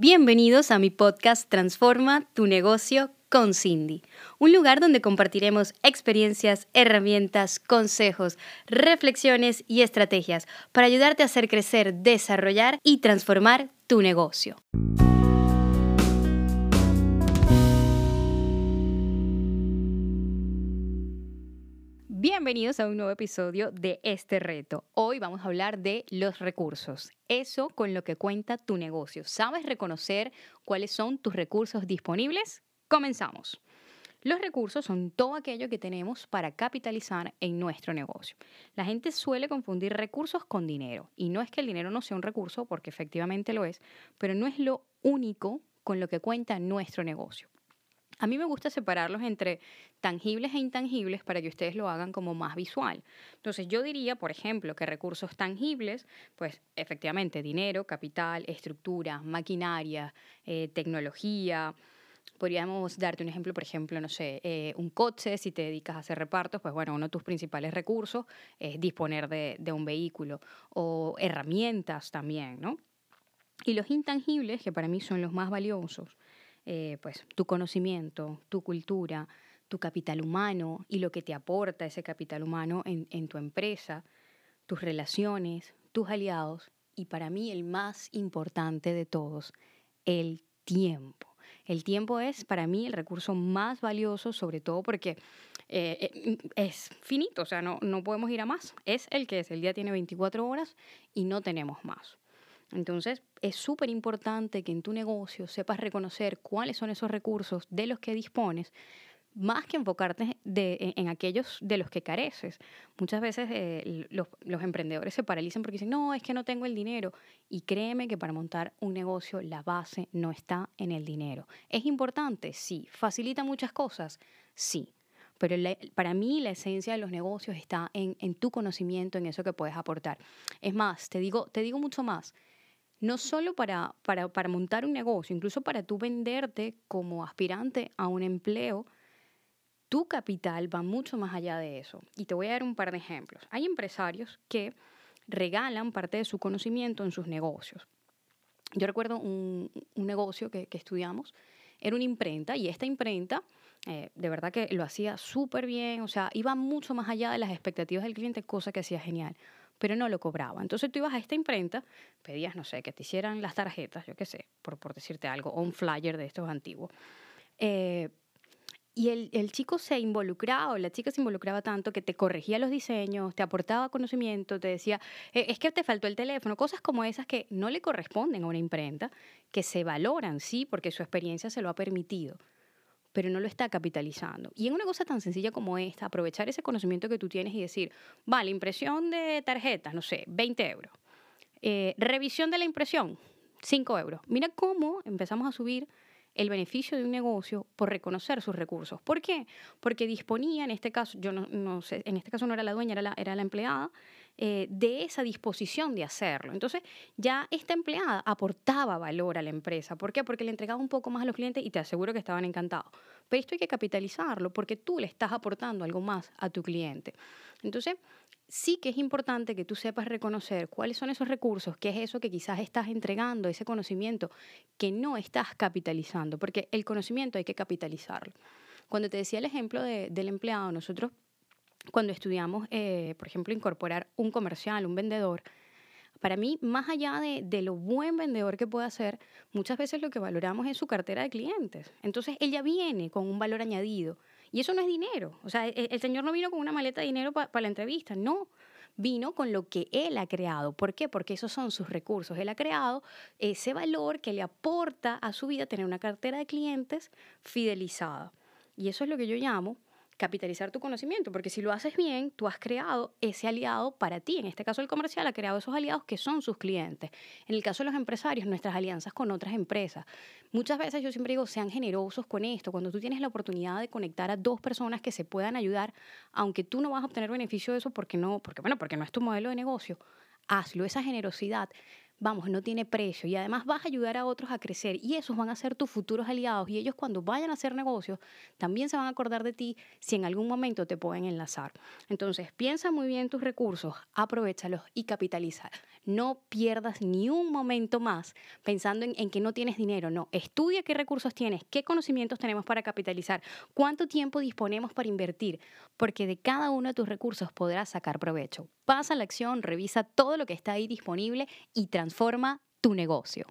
Bienvenidos a mi podcast Transforma tu negocio con Cindy, un lugar donde compartiremos experiencias, herramientas, consejos, reflexiones y estrategias para ayudarte a hacer crecer, desarrollar y transformar tu negocio. Bienvenidos a un nuevo episodio de este reto. Hoy vamos a hablar de los recursos, eso con lo que cuenta tu negocio. ¿Sabes reconocer cuáles son tus recursos disponibles? Comenzamos. Los recursos son todo aquello que tenemos para capitalizar en nuestro negocio. La gente suele confundir recursos con dinero y no es que el dinero no sea un recurso, porque efectivamente lo es, pero no es lo único con lo que cuenta nuestro negocio. A mí me gusta separarlos entre tangibles e intangibles para que ustedes lo hagan como más visual. Entonces yo diría, por ejemplo, que recursos tangibles, pues efectivamente dinero, capital, estructura, maquinaria, eh, tecnología. Podríamos darte un ejemplo, por ejemplo, no sé, eh, un coche, si te dedicas a hacer repartos, pues bueno, uno de tus principales recursos es disponer de, de un vehículo o herramientas también, ¿no? Y los intangibles, que para mí son los más valiosos, eh, pues, tu conocimiento, tu cultura, tu capital humano y lo que te aporta ese capital humano en, en tu empresa, tus relaciones, tus aliados y para mí el más importante de todos, el tiempo. El tiempo es para mí el recurso más valioso, sobre todo porque eh, eh, es finito, o sea, no, no podemos ir a más. Es el que es, el día tiene 24 horas y no tenemos más. Entonces, es súper importante que en tu negocio sepas reconocer cuáles son esos recursos de los que dispones, más que enfocarte en, aquellos de los que careces. Muchas veces eh, los, emprendedores se paralizan porque dicen, no, es que no tengo el dinero. Y créeme que para montar un negocio la base no está en el dinero. ¿Es importante? Sí. ¿Facilita muchas cosas? Sí. Pero para mí la esencia de los negocios está en, en, tu conocimiento, en eso que puedes aportar. Es más, te digo, te digo mucho más no solo para, para, para, montar un negocio, incluso para tú venderte como aspirante a un empleo, tu capital va mucho más allá de eso. Y te voy a dar un par de ejemplos. Hay empresarios que regalan parte de su conocimiento en sus negocios. Yo recuerdo un, un negocio que, que, estudiamos, era una imprenta y esta imprenta eh, de verdad que lo hacía súper bien, o sea, iba mucho más allá de las expectativas del cliente, cosa que hacía genial pero no lo cobraba. Entonces tú ibas a esta imprenta, pedías, no sé, que te hicieran las tarjetas, yo qué sé, por, por decirte algo, o un flyer de estos antiguos. Eh, y el, el, chico se involucraba, o la chica se involucraba tanto que te corregía los diseños, te aportaba conocimiento, te decía, eh, es que te faltó el teléfono, cosas como esas que no le corresponden a una imprenta, que se valoran, sí, porque su experiencia se lo ha permitido pero no lo está capitalizando. Y en una cosa tan sencilla como esta, aprovechar ese conocimiento que tú tienes y decir, vale, impresión de tarjetas, no sé, 20 euros. Eh, revisión de la impresión, 5 euros. Mira cómo empezamos a subir el beneficio de un negocio por reconocer sus recursos. ¿Por qué? Porque disponía, en este caso, yo no, sé, en este caso no era la dueña, la, era la empleada, eh, de esa disposición de hacerlo. Entonces, ya esta empleada aportaba valor a la empresa. ¿Por qué? Porque le entregaba un poco más a los clientes y te aseguro que estaban encantados. Pero esto hay que capitalizarlo porque tú le estás aportando algo más a tu cliente. Entonces, sí que es importante que tú sepas reconocer cuáles son esos recursos, qué es eso que quizás estás entregando, ese conocimiento que no estás capitalizando, porque el conocimiento hay que capitalizarlo. Cuando te decía el ejemplo del empleado, nosotros cuando estudiamos, eh, por ejemplo, incorporar un comercial, un vendedor, para mí, más allá de, lo buen vendedor que pueda ser, muchas veces lo que valoramos es su cartera de clientes. Entonces, ella viene con un valor añadido. Y eso no es dinero. O sea, el, el señor no vino con una maleta de dinero para la entrevista, no. Vino con lo que él ha creado. ¿Por qué? Porque esos son sus recursos. Él ha creado ese valor que le aporta a su vida tener una cartera de clientes fidelizada. Y eso es lo que yo llamo capitalizar tu conocimiento, porque si lo haces bien, tú has creado ese aliado para ti. En este caso, el comercial ha creado esos aliados que son sus clientes. En el caso de los empresarios, nuestras alianzas con otras empresas. Muchas veces yo siempre digo, sean generosos con esto. Cuando tú tienes la oportunidad de conectar a dos personas que se puedan ayudar, aunque tú no vas a obtener beneficio de eso porque no, porque bueno, porque no es tu modelo de negocio, hazlo. Esa generosidad vamos, no tiene precio y además vas a ayudar a otros a crecer y esos van a ser tus futuros aliados y ellos cuando vayan a hacer negocios también se van a acordar de ti si en algún momento te pueden enlazar. Entonces, piensa muy bien tus recursos, aprovechalos y capitaliza. No pierdas ni un momento más pensando en, que no tienes dinero, no, estudia qué recursos tienes, qué conocimientos tenemos para capitalizar, cuánto tiempo disponemos para invertir, porque de cada uno de tus recursos podrás sacar provecho. Pasa la acción, revisa todo lo que está ahí disponible y transforma tu negocio.